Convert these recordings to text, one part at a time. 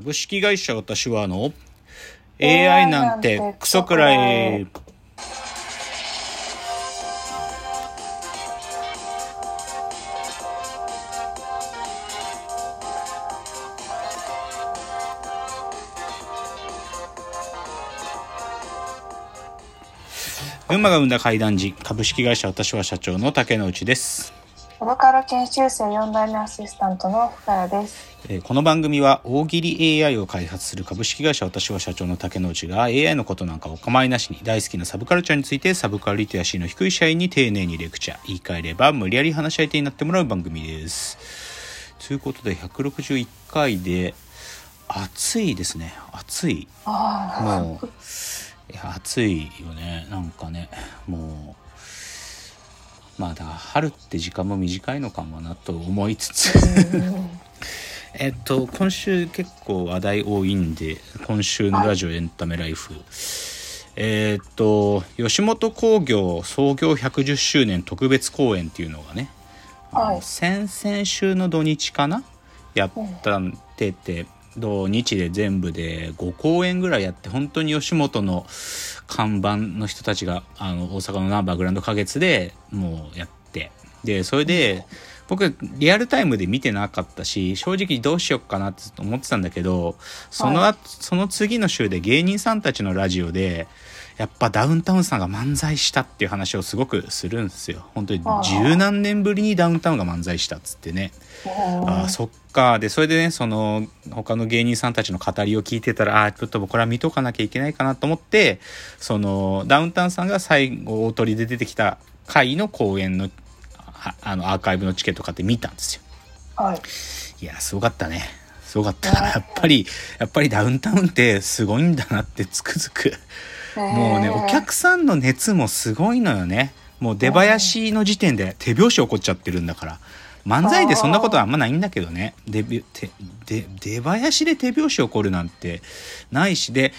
株式会社私はの AI なんてクソくらい。群馬が生んだ怪談時株式会社私は社長の竹之内です。サブカル研修生4代目アシスタントの深谷です。えーこの番組は大喜利 AI を開発する株式会社私は社長の竹之内が AI のことなんかお構いなしに大好きなサブカルチャーについてサブカルリテラシーの低い社員に丁寧にレクチャー言い換えれば無理やり話し相手になってもらう番組です。ということで161回で暑いですね暑いあもういや暑いよねなんかねもうまあだから春って時間も短いのかもなと思いつつ。えっと今週結構話題多いんで今週のラジオエンタメライフ、えっと吉本興業創業110周年特別公演っていうのがね、あのはい先々週の土日かな？やったんてて土日で全部で5公演ぐらいやって本当に吉本の看板の人たちがあの大阪のナンバーグランド花月でもうやって。でそれで僕リアルタイムで見てなかったし正直どうしよっかなって思ってたんだけどその後、その次の週で芸人さんたちのラジオでやっぱダウンタウンさんが漫才したっていう話をすごくするんですよ。本当にああ十何年ぶりにダウンタウンが漫才したっつってね。あー。そっか。でそれでねその他の芸人さんたちの語りを聞いてたらあーちょっとこれは見とかなきゃいけないかなと思ってそのダウンタウンさんが最後大鳥で出てきた回の公演のああのアーカイブのチケット買って見たんですよ。はい。いやすごかったね。すごかったやっぱりやっぱりダウンタウンってすごいんだなってつくづくもうねお客さんの熱もすごいのよね。もう出囃子の時点で手拍子起こっちゃってるんだから。漫才でそんなことはあんまないんだけどね。出囃子で手拍子起こるなんてないしで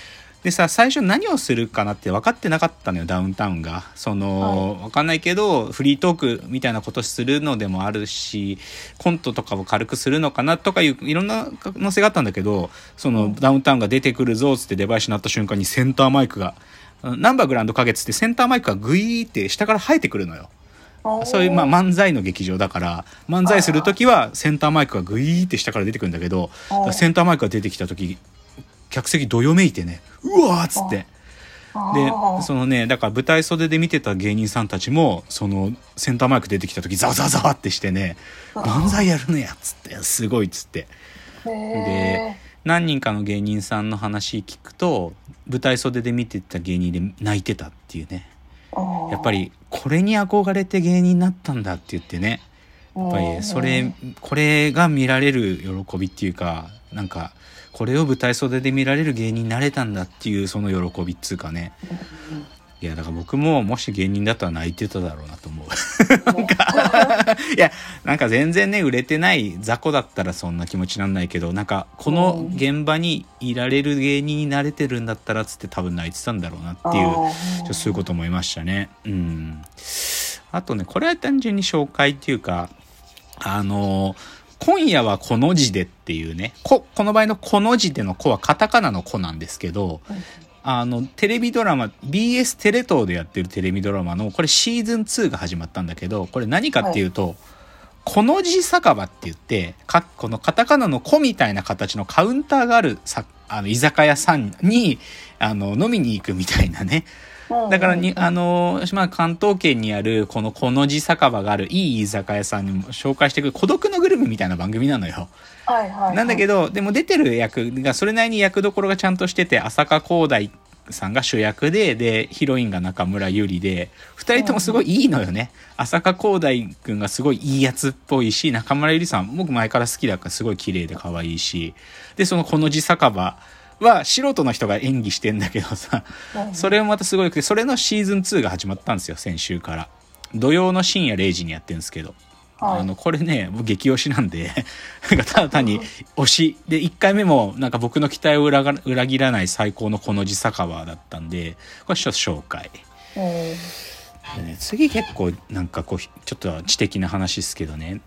でさ最初何をするかなって分かってなかったのよダウンタウンが。その、分かんないけどフリートークみたいなことするのでもあるしコントとかを軽くするのかなとかいういろんな可能性があったんだけどそのダウンタウンが出てくるぞっつって出囃子になった瞬間にセンターマイクがナンバーグランド花月ってセンターマイクがグイーって下から生えてくるのよ。そういう、まあ、漫才の劇場だから漫才する時はセンターマイクがグイーって下から出てくるんだけどセンターマイクが出てきた時客席どよめいてねうわーっつって。でそのねだから舞台袖で見てた芸人さんたちもそのセンターマイク出てきた時ザワザワザワってしてね漫才やるのやっつってすごいっつって。で何人かの芸人さんの話聞くと舞台袖で見てた芸人で泣いてたっていうね。やっぱりこれに憧れて芸人になったんだって言ってね。やっぱりそれこれが見られる喜びっていうかなんかこれを舞台袖で見られる芸人になれたんだっていうその喜びっつうかね。いやだから僕ももし芸人だったら泣いてただろうなと思う。なん。か いやなんか全然ね売れてない雑魚だったらそんな気持ちなんないけどなんかこの現場にいられる芸人になれてるんだったらつって多分泣いてたんだろうなっていうそういうこと思いましたね。うん。あとね、これは単純に紹介っていうか、あの、今夜はこの字でっていうね、こ、この場合のこの字での子はカタカナの子なんですけど、あの、テレビドラマ、BS テレ東でやってるテレビドラマの、これシーズン2が始まったんだけど、これ何かっていうと、この字酒場って言って、か、このカタカナの子みたいな形のカウンターがあるさ、あの、居酒屋さんに、あの、飲みに行くみたいなね。だからに、あの、まあ、関東圏にある、この、この字酒場があるいい居酒屋さんにも紹介してくる孤独のグルメみたいな番組なのよ。はいはい。なんだけど、でも出てる役がそれなりに役どころがちゃんとしてて、浅香光大さんが主役で、で、ヒロインが中村ゆりで、二人ともすごいいいのよね。浅香光大くんがすごいいいやつっぽいし、中村ゆりさん、僕前から好きだからすごい綺麗で可愛いし、で、そのこの字酒場は素人の人が演技してんだけどさ、それもまたすごくて、それのシーズン2が始まったんですよ、先週から。土曜の深夜0時にやってるんですけど。はいあの、これね、僕激推しなんで、なんかただ単に推し。で、1回目もなんか僕の期待を裏が裏切らない最高のこの字酒場だったんで、これちょっと紹介。ね、次結構なんかこう、ちょっと知的な話ですけどね、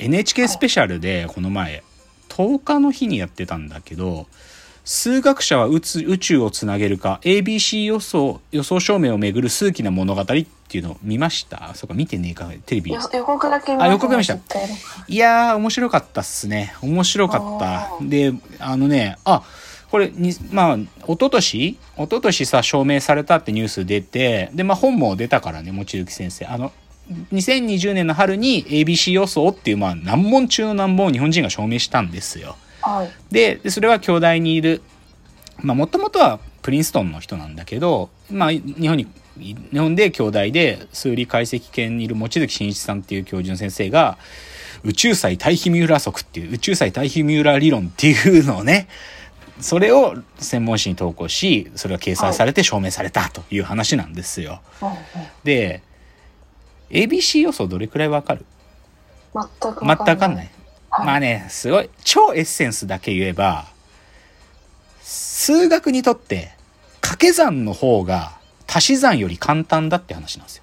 NHK スペシャルでこの前、10日の日にやってたんだけど、数学者は宇宙宇宙をつなげるか ABC 予想予想証明をめぐる数奇な物語っていうのを見ました？そうか見てねえかテレビよ予告だけ見あ予告見ました。いやー面白かったっすね。面白かった。であのねあこれにまあ一昨年？一昨年さ証明されたってニュース出てでまあ本も出たからね望月先生。あの2020年の春に ABC 予想っていうまあ難問中の難問を日本人が証明したんですよはい。ででそれは京大にいるまあもともとはプリンストンの人なんだけど、まあ、日本に日本で京大で数理解析研にいる望月真一さんっていう教授の先生が宇宙際対比ミューラー則っていう宇宙際対比ミューラー理論っていうのをねそれを専門誌に投稿しそれが掲載されて証明されたという話なんですよ。うんうんで ABC 予想どれくらいわかる？全く全くわかんない。はいまあね、すごい、超エッセンスだけ言えば、数学にとって掛け算の方が足し算より簡単だって話なんですよ。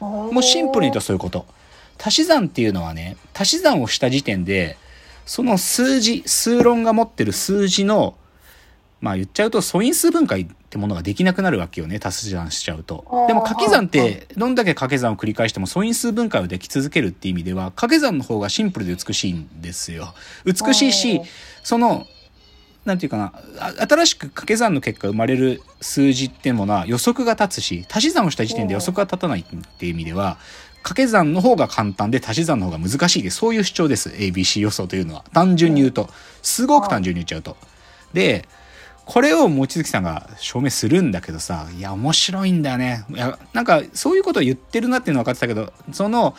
もうシンプルに言うとそういうこと。足し算っていうのはね、足し算をした時点で、その数字、数論が持ってる数字の、まあ言っちゃうと素因数分解ってものができなくなるわけよね、足し算しちゃうと。でも掛け算っはいて、どんだけ掛け算を繰り返しても素因数分解をでき続けるっていう意味では、掛け算の方がシンプルで美しいんですよ。美しいしその、なんていうかな、あ新しく掛け算の結果生まれる数字ってものは予測が立つし、足し算をした時点で予測が立たないっていう意味では、掛け算の方が簡単で足し算の方が難しいで、そういう主張です。ABC 予想というのは。単純に言うと。すごく単純に言っちゃうと。で、これを望月さんが証明するんだけどさ、いや、面白いんだよね。いや、なんか、そういうことを言ってるなっていうのは分かってたけど、その、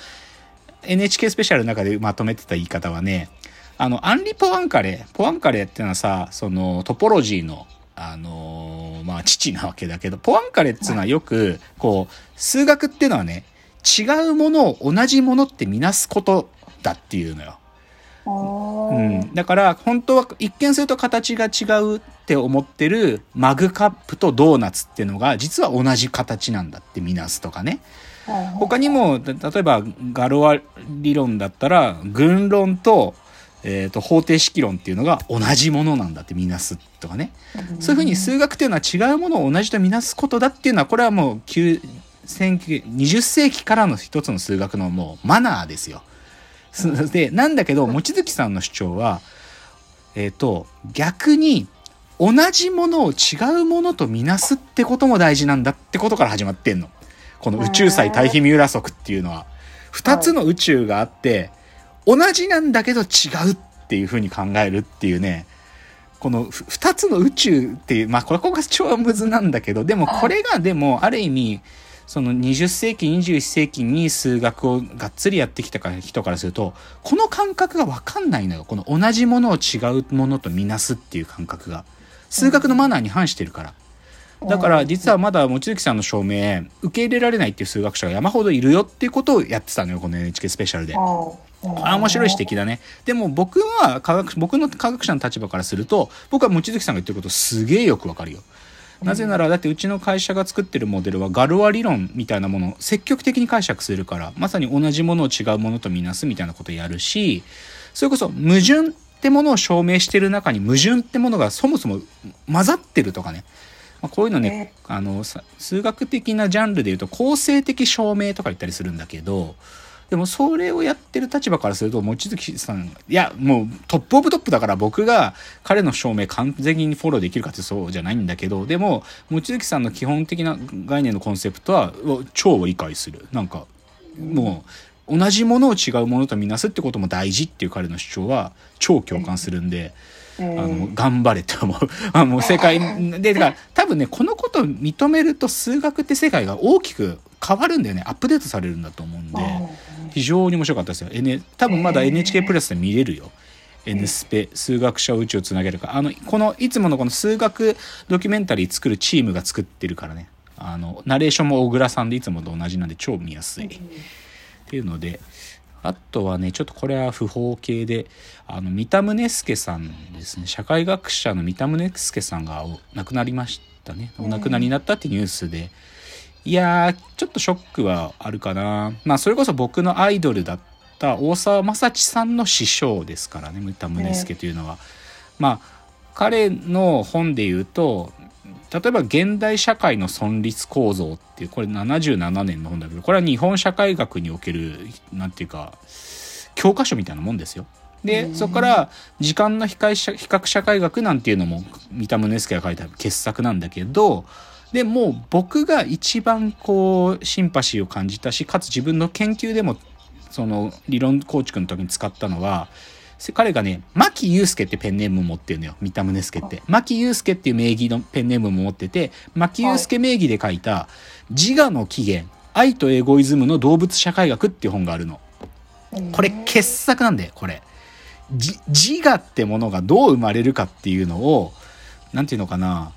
NHK スペシャルの中でまとめてた言い方はね、あの、アンリ・ポワンカレ、ポワンカレっていうのはさ、その、トポロジーの、あのーまあ、父なわけだけど、ポワンカレっていうのはよく、こう、数学っていうのはね、違うものを同じものってみなすことだっていうのよ。うん、だから本当は一見すると形が違うって思ってるマグカップとドーナツっていうのが実は同じ形なんだってみなすとかね。うん他にもた例えばガロア理論だったら群論と,、えー、と方程式論っていうのが同じものなんだってみなすとかね。そういうふうに数学っていうのは違うものを同じとみなすことだっていうのはこれはもう9 20世紀からの一つの数学のもうマナーですよ。す でなんだけど望月さんの主張はえっ、と逆に同じものを違うものとみなすってことも大事なんだってことから始まってんの。この宇宙際対比ミューラ則っていうのは。2つの宇宙があって同じなんだけど違うっていうふうに考えるっていうね。このふ2つの宇宙っていうまあこれここが超ムズなんだけどでもこれがでもある意味その20世紀21世紀に数学をがっつりやってきた人からするとこの感覚が分かんないのよ。この同じものを違うものとみなすっていう感覚が。数学のマナーに反してるから。だから実はまだ望月さんの証明受け入れられないっていう数学者が山ほどいるよっていうことをやってたのよこの NHK スペシャルで。あ面白い指摘だね。でも僕は科学僕の科学者の立場からすると僕は望月さんが言ってることすげえよくわかるよ。なぜならだってうちの会社が作ってるモデルはガルワ理論みたいなものを積極的に解釈するからまさに同じものを違うものとみなすみたいなことをやるしそれこそ矛盾ってものを証明してる中に矛盾ってものがそもそも混ざってるとかね。まあこういうのね。あのさ数学的なジャンルで言うと構成的証明とか言ったりするんだけどでもそれをやってる立場からすると望月さんいやもうトップオブトップだから僕が彼の証明完全にフォローできるかってそうじゃないんだけどでも望月さんの基本的な概念のコンセプトは超理解する。なんかもう同じものを違うものとみなすってことも大事っていう彼の主張は超共感するんで。あの頑張れって思うあもう正解でだから多分ねこのことを認めると数学って世界が大きく変わるんだよね。アップデートされるんだと思うんで非常に面白かったですよ、N、多分まだ NHK プラスで見れるよ。N スペ数学者を宇宙をつなげるか。あのこのいつものこの数学ドキュメンタリー作るチームが作ってるからね。あのナレーションも小倉さんでいつもと同じなんで超見やすい。っていうのであとはねちょっとこれは不法系であの三田宗介さんですね。社会学者の三田宗介さんがお亡くなりましたね。お亡くなりになったってニュースでいやーちょっとショックはあるかなまあそれこそ僕のアイドルだっった大沢正知さんの師匠ですからね三田宗介というのは。まあ彼の本で言うと例えば現代社会の存立構造っていうこれ77年の本だけどこれは日本社会学におけるなんていうか教科書みたいなもんですよ。でそこから時間の比較社会学なんていうのも三田宗介が書いた傑作なんだけどでもう僕が一番こうシンパシーを感じたしかつ自分の研究でもその理論構築の時に使ったのは彼がね、牧祐介ってペンネームを持ってるのよ。三田宗介って。牧祐介っていう名義のペンネームも持ってて、牧祐介名義で書いた、自我の起源、愛とエゴイズムの動物社会学っていう本があるの。これ傑作なんだよ、これ。自我ってものがどう生まれるかっていうのを、なんていうのかな。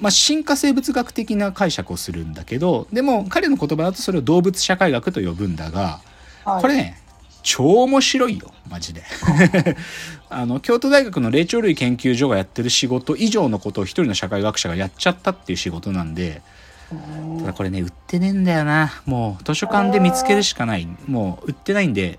まあ、進化生物学的な解釈をするんだけど、でも彼の言葉だとそれを動物社会学と呼ぶんだが、これね、超面白いよ、マジで。あの、京都大学の霊長類研究所がやってる仕事以上のことを一人の社会学者がやっちゃったっていう仕事なんで、ただこれね、売ってねえんだよな。もう図書館で見つけるしかない。もう売ってないんで、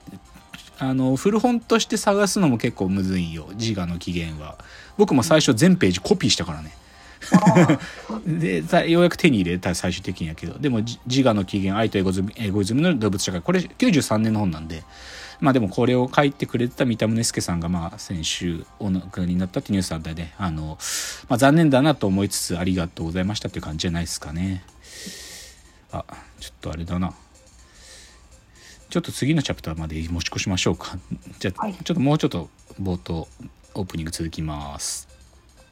あの、古本として探すのも結構むずいよ、自我の起源は。僕も最初全ページコピーしたからね。でようやく手に入れた最終的にやけど。でも自我の起源愛とエゴズムエゴイズムの動物社会。これ93年の本なんで。まあでもこれを書いてくれてた三田宗介さんがまあ先週お亡くなりになったってニュースあったんであの、まあ、残念だなと思いつつありがとうございましたっていう感じじゃないですかね。あちょっとあれだな。ちょっと次のチャプターまで持ち越しましょうか。じゃあ、はい、ちょっともうちょっと冒頭オープニング続きます